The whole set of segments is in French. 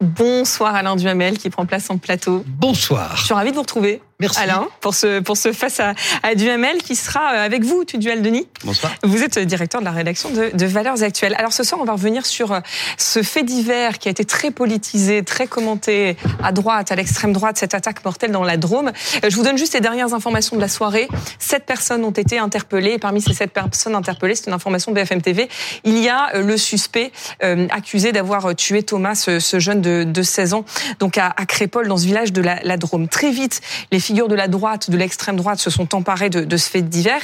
Bonsoir Alain Duhamel qui prend place en plateau. Bonsoir. Je suis ravie de vous retrouver. Merci. Alain, pour ce, pour ce face à, à Duhamel qui sera euh, avec vous, tu Duel Denis. Bonsoir. Vous êtes directeur de la rédaction de, de, Valeurs Actuelles. Alors ce soir, on va revenir sur euh, ce fait divers qui a été très politisé, très commenté à droite, à l'extrême droite, cette attaque mortelle dans la Drôme. Euh, je vous donne juste les dernières informations de la soirée. Sept personnes ont été interpellées. Et parmi ces sept personnes interpellées, c'est une information de BFM TV, il y a le suspect euh, accusé d'avoir tué Thomas, ce, ce jeune de, de, 16 ans, donc à, à Crépol, dans ce village de la, la Drôme. Très vite, les figures de la droite, de l'extrême droite se sont emparés de, de ce fait divers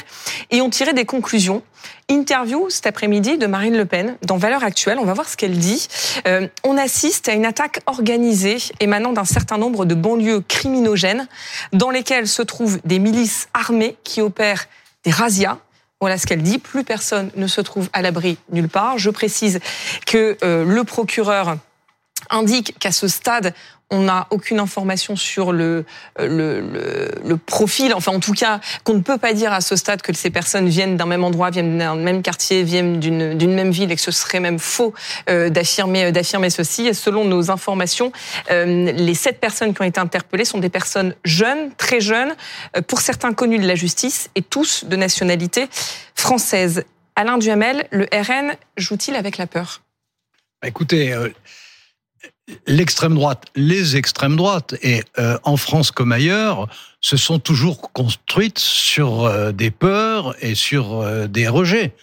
et ont tiré des conclusions. Interview cet après-midi de Marine Le Pen dans Valeurs Actuelles. On va voir ce qu'elle dit. Euh, on assiste à une attaque organisée émanant d'un certain nombre de banlieues criminogènes dans lesquelles se trouvent des milices armées qui opèrent des razzias. Voilà ce qu'elle dit. Plus personne ne se trouve à l'abri nulle part. Je précise que euh, le procureur indique qu'à ce stade, on n'a aucune information sur le, le, profil, enfin en tout cas qu'on ne peut pas dire à ce stade que ces personnes viennent d'un même endroit, viennent d'un même quartier, viennent d'une même ville et que ce serait même faux euh, d'affirmer d'affirmer ceci. Selon nos informations, euh, les sept personnes qui ont été interpellées sont des personnes jeunes, très jeunes, euh, pour certains connus de la justice et tous de nationalité française. Alain Duhamel, le RN joue-t-il avec la peur? Écoutez, euh, l'extrême droite, les extrêmes droites, et euh, en France comme ailleurs, se sont toujours construites sur euh, des peurs et sur euh, des rejets.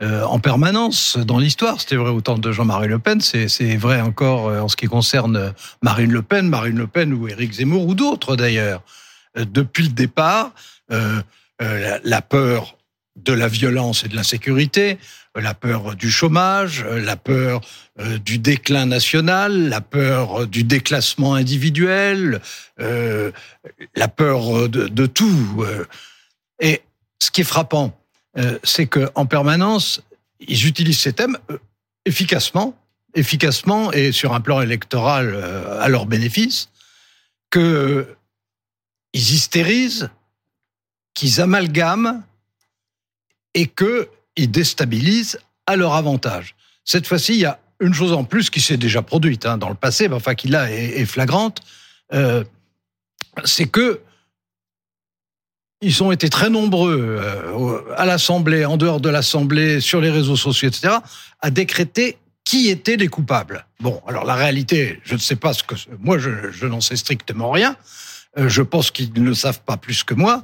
en permanence dans l'histoire, c'était vrai autant de Jean-Marie Le Pen, c'est vrai encore en ce qui concerne Marine Le Pen, Marine Le Pen ou Éric Zemmour ou d'autres d'ailleurs. Depuis le départ, la peur de la violence et de l'insécurité, la peur du chômage, la peur du déclin national, la peur du déclassement individuel, euh, la peur de, de, tout. Et ce qui est frappant, euh, c'est que en permanence, ils utilisent ces thèmes efficacement, efficacement et sur un plan électoral à leur bénéfice, que ils hystérisent, qu'ils amalgament et qu'ils déstabilisent à leur avantage. Cette fois-ci, il y a une chose en plus qui s'est déjà produite hein, dans le passé, mais enfin qui là est, flagrante, euh, c'est que ils ont été très nombreux euh, à l'Assemblée, en dehors de l'Assemblée, sur les réseaux sociaux, etc., à décréter qui étaient les coupables. Bon, alors la réalité, je ne sais pas ce que moi, je, je n'en sais strictement rien. Euh, je pense qu'ils ne le savent pas plus que moi.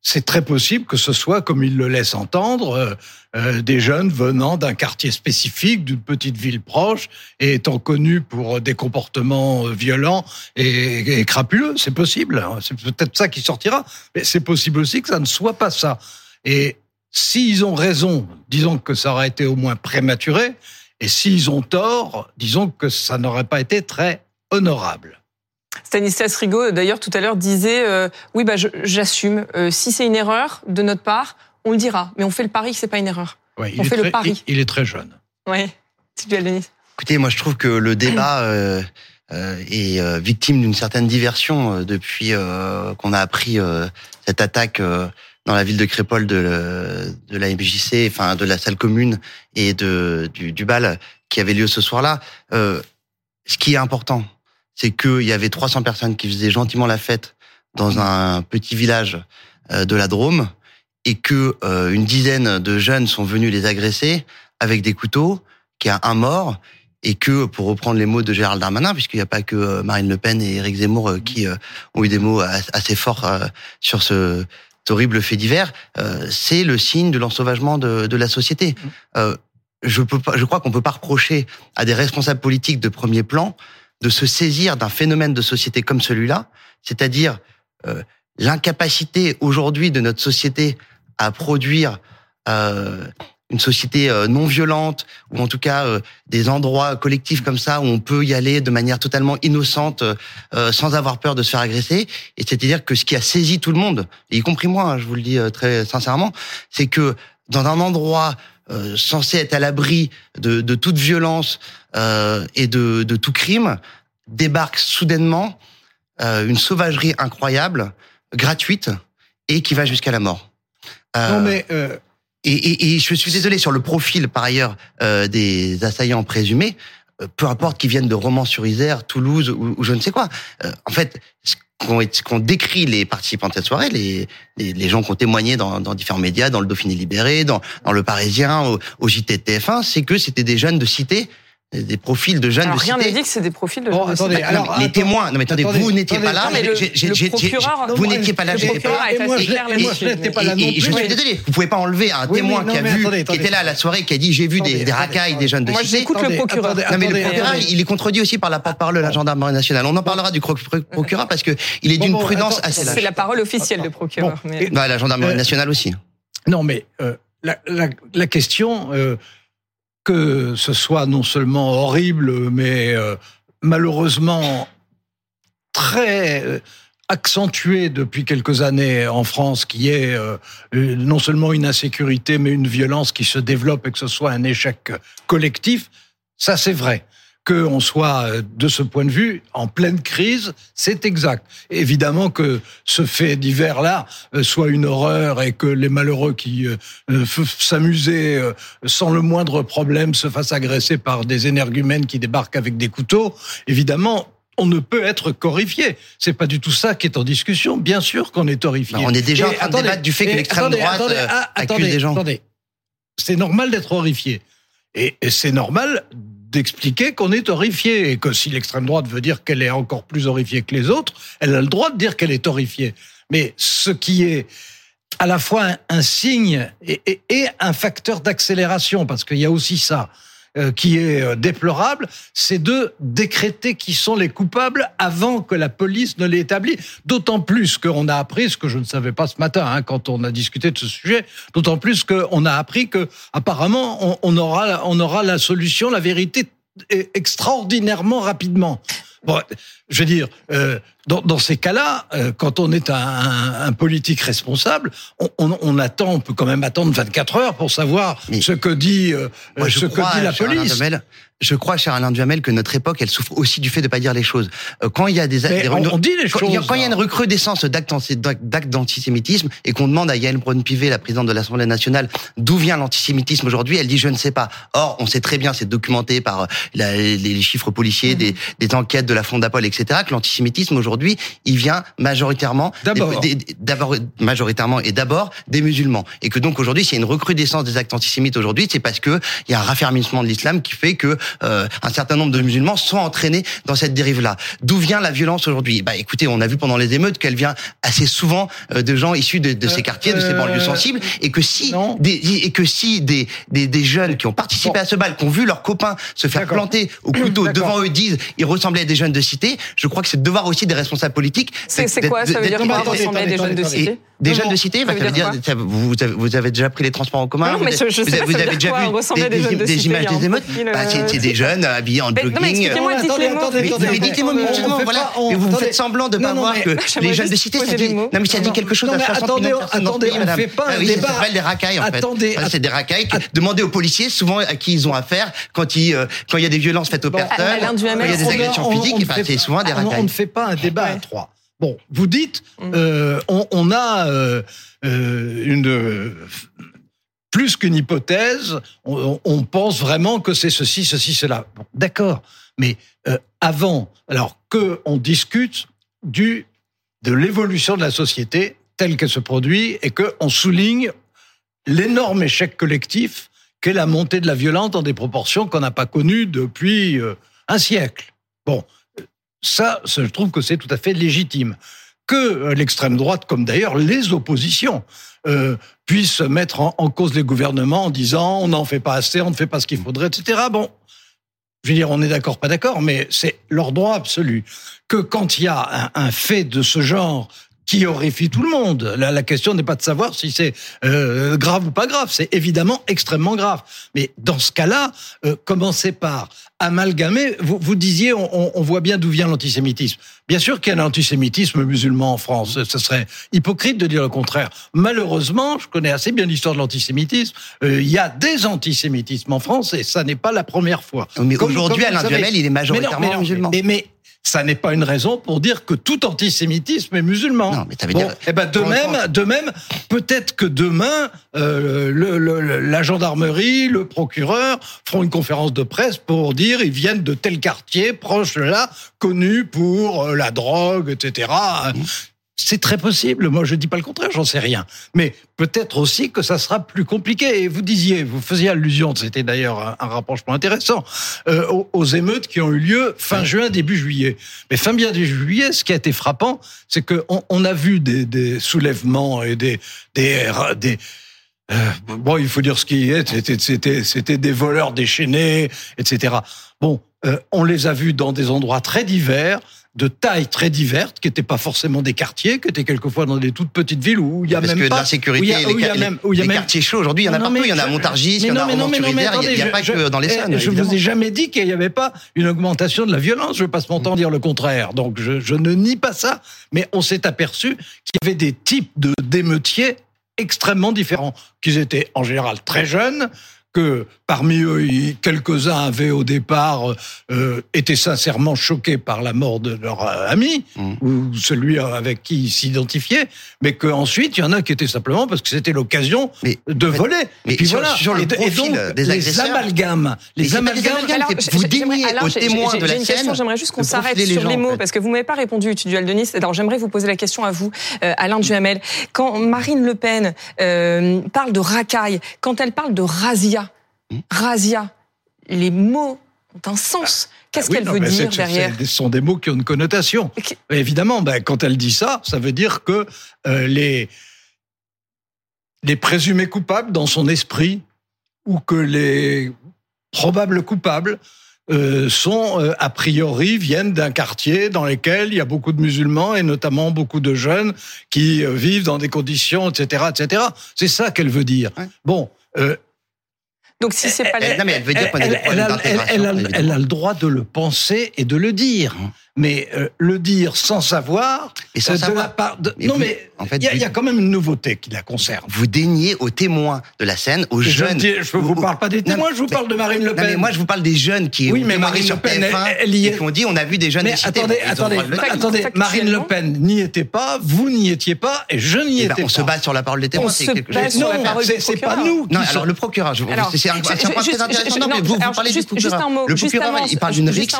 Euh, c'est très possible que ce soit, comme il le laisse entendre, euh, euh, des jeunes venant d'un quartier spécifique, d'une petite ville proche, et étant connus pour des comportements violents et, et crapuleux. C'est possible. Hein. C'est peut-être ça qui sortira. Mais c'est possible aussi que ça ne soit pas ça. Et s'ils ont raison, disons que ça aurait été au moins prématuré. Et s'ils ont tort, disons que ça n'aurait pas été très honorable. Stanislas Rigaud, d'ailleurs, tout à l'heure, disait euh, Oui, bah, j'assume. Euh, si c'est une erreur de notre part, on le dira. Mais on fait le pari que c'est pas une erreur. Ouais, on fait très, le pari. Il, il, est très jeune. Oui, c'est du Denis. Écoutez, moi, je trouve que le débat euh, est victime d'une certaine diversion depuis qu'on a appris cette attaque dans la ville de Crépole de, de la MJC, enfin de la salle commune et de du, du bal qui avait lieu ce soir-là. ce qui est important, c'est qu'il y avait 300 personnes qui faisaient gentiment la fête dans un petit village de la Drôme et que euh, une dizaine de jeunes sont venus les agresser avec des couteaux, qu'il y a un mort et que, pour reprendre les mots de Gérald Darmanin, puisqu'il n'y a pas que Marine Le Pen et Éric Zemmour qui euh, ont eu des mots assez forts euh, sur ce horrible fait divers, c'est le signe de l'ensauvagement de, de, la société. je peux pas, je crois qu'on peut pas reprocher à des responsables politiques de premier plan de se saisir d'un phénomène de société comme celui-là, c'est-à-dire euh, l'incapacité aujourd'hui de notre société à produire euh, une société euh, non violente ou en tout cas euh, des endroits collectifs comme ça où on peut y aller de manière totalement innocente euh, sans avoir peur de se faire agresser. Et c'est-à-dire que ce qui a saisi tout le monde y compris moi hein, je vous le dis très sincèrement c'est que dans un endroit censé être à l'abri de, de, toute violence et de, de tout crime débarque soudainement une sauvagerie incroyable gratuite et qui va jusqu'à la mort non mais et, et, et, je suis désolé sur le profil par ailleurs des assaillants présumés. Peu importe qu'ils viennent de Romans-sur-Isère, Toulouse ou, ou, je ne sais quoi. en fait, qu'on décrit les participants de cette soirée, les, les, les gens qui ont témoigné dans, dans, différents médias, dans le Dauphiné Libéré, dans, dans le Parisien, au, au JTTF1, c'est que c'était des jeunes de cité des profils de jeunes alors, de rien cité. n'est dit que c'est des profils de Bon, jeunes attendez, de cité. alors, Non, mais les témoins, non mais attendez, attendez, vous n'étiez attendez, pas là, mais le- procureur- vous n'étiez pas là, le j'étais procureur pas est Et moi, assez je moi, n'étais pas là non plus. je suis désolé, vous pouvez pas enlever un Oui, témoin qui a vu, attendez, qui était attendez. là à la soirée, qui a dit j'ai vu des, Attendez, attendez, racailles des jeunes de Moi, cité. j'écoute le Attendez, procureur. attendez, Non mais le attendez, procureur, attendez. il est contredit aussi par la porte-parole de la gendarmerie nationale. On en parlera du procureur parce que il est d'une prudence assez C'est lâche. la parole officielle du procureur. Bah, la gendarmerie Euh, nationale aussi. Non, mais euh, la, la, la question, euh, que ce soit non seulement horrible, mais euh, malheureusement très euh, accentuée depuis quelques années en France, qui est euh, non seulement une insécurité, mais une violence qui se développe et que ce soit un échec collectif, ça c'est vrai. Qu'on soit euh, de ce point de vue en pleine crise, c'est exact. Évidemment que ce fait divers-là euh, soit une horreur et que les malheureux qui euh, euh, s'amusaient euh, sans le moindre problème se fassent agresser par des énergumènes qui débarquent avec des couteaux, évidemment, on ne peut être qu'horrifié. C'est pas du tout ça qui est en discussion. Bien sûr qu'on est horrifié. On est déjà en train de débattre du fait que l'extrême droite, attendez, euh, ah, accuse attendez, des gens. Attendez. C'est normal d'être horrifié. Et, et c'est normal d'expliquer qu'on est horrifié et que si l'extrême droite veut dire qu'elle est encore plus horrifiée que les autres, elle a le droit de dire qu'elle est horrifiée. Mais ce qui est à la fois un, signe et, un facteur d'accélération, parce qu'il y a aussi ça qui est euh, déplorable, c'est de décréter qui sont les coupables avant que la police ne l'ait établi. D'autant plus qu'on a appris, ce que je ne savais pas ce matin hein, quand on a discuté de ce sujet, d'autant plus qu'on a appris que apparemment on, on aura on aura la solution, la vérité extraordinairement rapidement. Bon, je veux dire, euh, dans, dans ces cas-là, euh, quand on est un, un- un politique responsable, on, on, on attend, on peut quand même attendre 24 heures pour savoir Mais- ce que dit, euh, Moi, ce crois, que dit la police. Je crois, cher Alain Duhamel, que notre époque, elle souffre aussi du fait de pas dire les choses. Euh, Quand il y a des, des- on, on dit les quand choses. quand il y a une là. recrudescence d'actes anti- d'actes d'antisémitisme et qu'on demande à Yael Braun-Pivet, la présidente de l'Assemblée nationale, d'où vient l'antisémitisme aujourd'hui, elle dit je ne sais pas. Or, on sait très bien, c'est documenté par euh, la- les, chiffres policiers, des, des enquêtes de la Fondapol, etc., que l'antisémitisme aujourd'hui, il vient majoritairement d'abord majoritairement et d'abord des musulmans. Et que donc aujourd'hui, s'il y a une recrudescence des actes antisémites aujourd'hui, c'est parce que il y a un raffermissement de l'islam qui fait que euh, un certain nombre de musulmans sont entraînés dans cette dérive-là. D'où vient la violence aujourd'hui? Bah écoutez, on a vu pendant les émeutes qu'elle vient assez souvent euh, de gens issus de, de ces Euh, quartiers, de ces banlieues sensibles, et que si non. des, et que si des, des, des jeunes qui ont participé Bon. à ce bal, qui ont vu leurs copains se faire planter au couteau devant eux, disent ils ressemblaient à des jeunes de cité, je crois que c'est le devoir aussi des responsables politiques. C'est quoi Ça veut dire quoi ressembler à des attendez, jeunes de attendez. cité et des jeunes de cité, bah, Ça veut dire vous, avez, vous avez déjà pris les transports en commun Non, mais vous, je- je vous sais vous avez déjà quoi, vu des des, jeunes de des cité, images un des émeutes des jeunes habillés en Mais- non, mais jogging. Non, Mais, attendez. dites-moi On- on mutuellement, fait voilà. on- Mais vous faites semblant de Non, pas voir que les jeunes de cité, ça dit, non mais ça dit quelque chose à mais 60 attendez, millions de personnes dans ce attendez, pays, on madame. fait pas Ah un oui, ça débat. s'appelle des racailles en fait. C'est des racailles. que- Demandez aux policiers souvent à qui ils ont affaire quand euh, il y a des violences faites aux personnes, quand il y a des on- agressions on- on physiques, ne c'est souvent des on- On racailles. ne fait pas un débat à trois. Bon, vous dites, Mm. euh, on, on a euh, euh, une euh, plus qu'une hypothèse. On, pense vraiment que c'est ceci, ceci, cela. Bon, D'accord, mais euh, avant, alors que on discute du de l'évolution de la société telle qu'elle se produit et que on souligne l'énorme échec collectif qu'est la montée de la violence dans des proportions qu'on n'a pas connues depuis euh, un siècle. Bon, ça, ça, je trouve que c'est tout à fait légitime. Que euh, l'extrême droite, comme d'ailleurs les oppositions, euh, puissent mettre en, cause les gouvernements en disant on n'en fait pas assez, on ne fait pas ce qu'il faudrait, etc. Bon, je veux dire, on est d'accord, pas d'accord, mais c'est leur droit absolu. Que quand il y a un fait de ce genre qui horrifie tout le monde. La, la question n'est pas de savoir si c'est euh, grave ou pas grave, c'est évidemment extrêmement grave. Mais dans ce cas-là, euh, commencez par amalgamer. Vous, vous disiez, on, voit bien d'où vient l'antisémitisme. Bien sûr qu'il y a un antisémitisme musulman en France. Ce serait hypocrite de dire le contraire. Malheureusement, je connais assez bien l'histoire de l'antisémitisme. Euh, il y a des antisémitismes en France et ça n'est pas la première fois. Mais aujourd'hui, Alain. Duhamel, il est Mais non, majoritairement mais non, musulman. Mais, mais ça n'est pas une raison pour dire que tout antisémitisme est musulman. Non, mais ça veut dire. Eh ben de même, de même, peut-être que demain, euh, le, le, la gendarmerie, le procureur feront une conférence de presse pour dire ils viennent de tel quartier proche de là, connu pour euh, la drogue, etc. C'est très possible. Moi, je dis pas le contraire, j'en sais rien. Mais peut-être aussi que ça sera plus compliqué. Et vous disiez, vous faisiez allusion, c'était d'ailleurs un, un, rapprochement intéressant, euh, aux, aux, émeutes qui ont eu lieu fin juin, début juillet. Mais fin bien début juillet, ce qui a été frappant, c'est qu'on on a vu des, des, soulèvements et des, des, des euh, bon, il faut dire ce qui est, c'était des voleurs déchaînés, etc. Bon, euh, on les a vus dans des endroits très divers de tailles très diverses, qui n'étaient pas forcément des quartiers, qui étaient quelquefois dans des toutes petites villes où il y a Parce même que pas... l'insécurité, les, les, les même... quartiers chauds, aujourd'hui, il y en a partout. il y en a à Montargis, il y en a à il n'y a, pas que dans les Saônes. Je ne vous ai jamais dit qu'il n'y avait pas une augmentation de la violence. Je passe mon temps à dire le contraire. Donc, je, je ne nie pas ça. Mais on s'est aperçu qu'il y avait des types de d'émeutiers extrêmement différents, qu'ils étaient en général très jeunes, que parmi eux, quelques-uns avaient au départ euh, été sincèrement choqués par la mort de leur ami mmh. ou celui avec qui ils s'identifiaient, mais qu'ensuite il y en a qui étaient simplement parce que c'était l'occasion de voler. Mais et puis sur, voilà. Sur le et, profil et donc, des les amalgames, les amalgames, alors, vous dignez aux témoins de la une scène. Question, j'aimerais juste qu'on s'arrête sur les mots en fait. parce que vous m'avez pas répondu, du duel de Nice. Alors j'aimerais vous poser la question à vous, euh, Alain Duhamel. Quand Marine Le Pen euh, parle de racaille, quand elle parle de Razia, les mots ont un sens. Qu'est-ce oui, qu'elle non, veut dire derrière Ce sont des mots qui ont une connotation. Okay. Évidemment, ben, quand elle dit ça, ça veut dire que euh, les, les présumés coupables dans son esprit, ou que les probables coupables euh, sont euh, a priori viennent d'un quartier dans lequel il y a beaucoup de musulmans et notamment beaucoup de jeunes qui euh, vivent dans des conditions, etc., etc. C'est ça qu'elle veut dire. Ouais. Bon. Donc si c'est pas elle, non, mais elle veut dire qu'on a des elle, elle, elle, a, elle, a le droit de le penser et de le dire, mais euh, le dire sans savoir, et sans euh, savoir. De la part de... mais non, vous, mais en fait, il y, a, y, a quand même une nouveauté qui la concerne. Vous déniez aux témoins de la scène, aux je jeunes. Je ne vous parle pas des témoins, non, je vous parle de Marine Le Pen. Non, mais moi, je vous parle des jeunes qui oui, mais Marine Le Pen, elle, y est. qui ont dit, on a vu des jeunes. Mais attendez, attendez, attendez, Marine Le Pen n'y était pas, vous n'y étiez pas, et je n'y étais pas. On se base sur la parole des témoins. On se base sur la parole du c'est pas nous. Non, alors le procureur, c'est un point très intéressant. mais vous, parlez du procureur. Le procureur, il parle d'une rixe.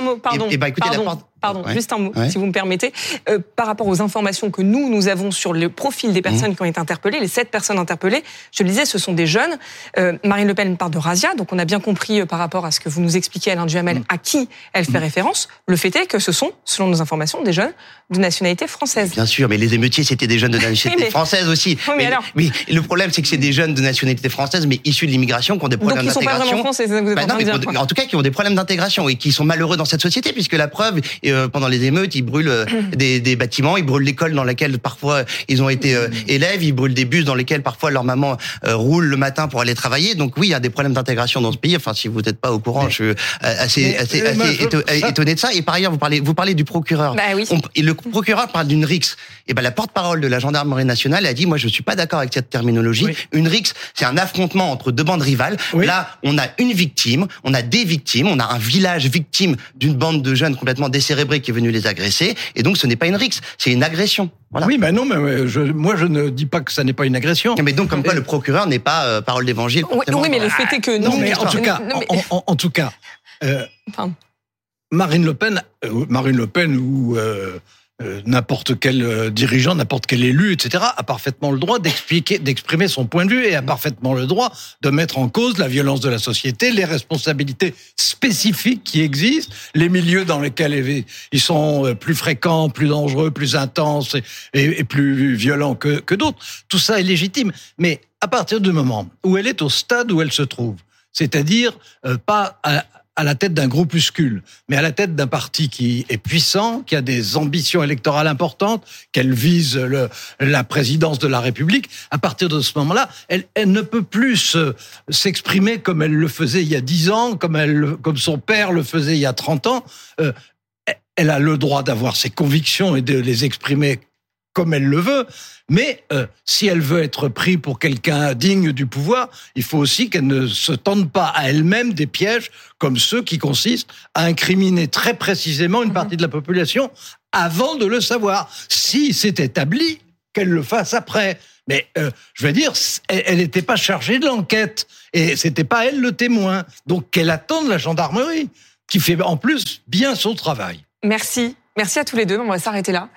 Pardon, juste un mot, si vous me permettez. Euh, par rapport aux informations que nous, nous avons sur le profil des personnes mmh. qui ont été interpellées, les sept personnes interpellées, je le disais, ce sont des jeunes. Euh, Marine Le Pen parle de Razia, donc on a bien compris euh, par rapport à ce que vous nous expliquez, Alain Duhamel, mmh. à qui elle fait mmh. référence. Le fait est que ce sont, selon nos informations, des jeunes de nationalité française. Bien sûr, mais les émeutiers, c'était des jeunes de nationalité mais... française aussi. Oui, mais, mais, alors... mais, le problème, c'est que c'est des jeunes de nationalité française, mais issus de l'immigration, qui ont des problèmes d'intégration. Français, c'est ça que vous êtes bah, en, non, mais, en tout cas, qui ont des problèmes d'intégration et qui sont malheureux dans cette société, puisque la preuve, pendant les émeutes, ils brûlent euh, des, des, bâtiments, ils brûlent l'école dans laquelle parfois ils ont été euh, élèves, ils brûlent des bus dans lesquels parfois leur maman euh, roule le matin pour aller travailler. Donc oui, il y a des problèmes d'intégration dans ce pays. Enfin, si vous n'êtes pas au courant, mais, je suis assez, assez, assez je... étonné de ça. Et par ailleurs, vous parlez, vous parlez du procureur. Bah, oui. On, et le procureur parle d'une rixe. Et ben la porte-parole de la gendarmerie nationale a dit, moi je suis pas d'accord avec cette terminologie. Oui. Une rixe, c'est un affrontement entre deux bandes rivales. Oui. Là, on a une victime, on a des victimes, on a un village victime d'une bande de jeunes complètement qui est venu les agresser. Et donc ce n'est pas une rixe, c'est une agression. Voilà. Oui, mais non, mais je, moi je ne dis pas que ça n'est pas une agression. Mais donc comme quoi le procureur n'est pas euh, parole d'évangile. Oui, oui, mais le fait est que non, mais en tout cas, non, mais... en, en, en, tout cas, euh, enfin... Marine Le Pen, euh, Marine Le Pen ou euh, n'importe quel euh, dirigeant, n'importe quel élu, etc., a parfaitement le droit d'expliquer, d'exprimer son point de vue et a parfaitement le droit de mettre en cause la violence de la société, les responsabilités spécifiques qui existent, les milieux dans lesquels ils sont euh, plus fréquents, plus dangereux, plus intenses et, plus violents que, d'autres. Tout ça est légitime. Mais à partir du moment où elle est au stade où elle se trouve, c'est-à-dire pas à, à la tête d'un groupuscule, mais à la tête d'un parti qui est puissant, qui a des ambitions électorales importantes, qu'elle vise le, la présidence de la République, à partir de ce moment-là, elle, elle, ne peut plus s'exprimer comme elle le faisait il y a dix ans, comme, elle, comme son père le faisait il y a 30 ans. Euh, elle a le droit d'avoir ses convictions et de les exprimer comme elle le veut. Mais euh, si elle veut être prise pour quelqu'un digne du pouvoir, il faut aussi qu'elle ne se tente pas à elle-même des pièges comme ceux qui consistent à incriminer très précisément une mhm. partie de la population avant de le savoir. Si c'est établi, qu'elle le fasse après. Mais euh, je veux dire, elle n'était pas chargée de l'enquête et c'était pas elle le témoin. Donc qu'elle attende la gendarmerie, qui fait en plus bien son travail. Merci. Merci à tous les deux. On va s'arrêter là.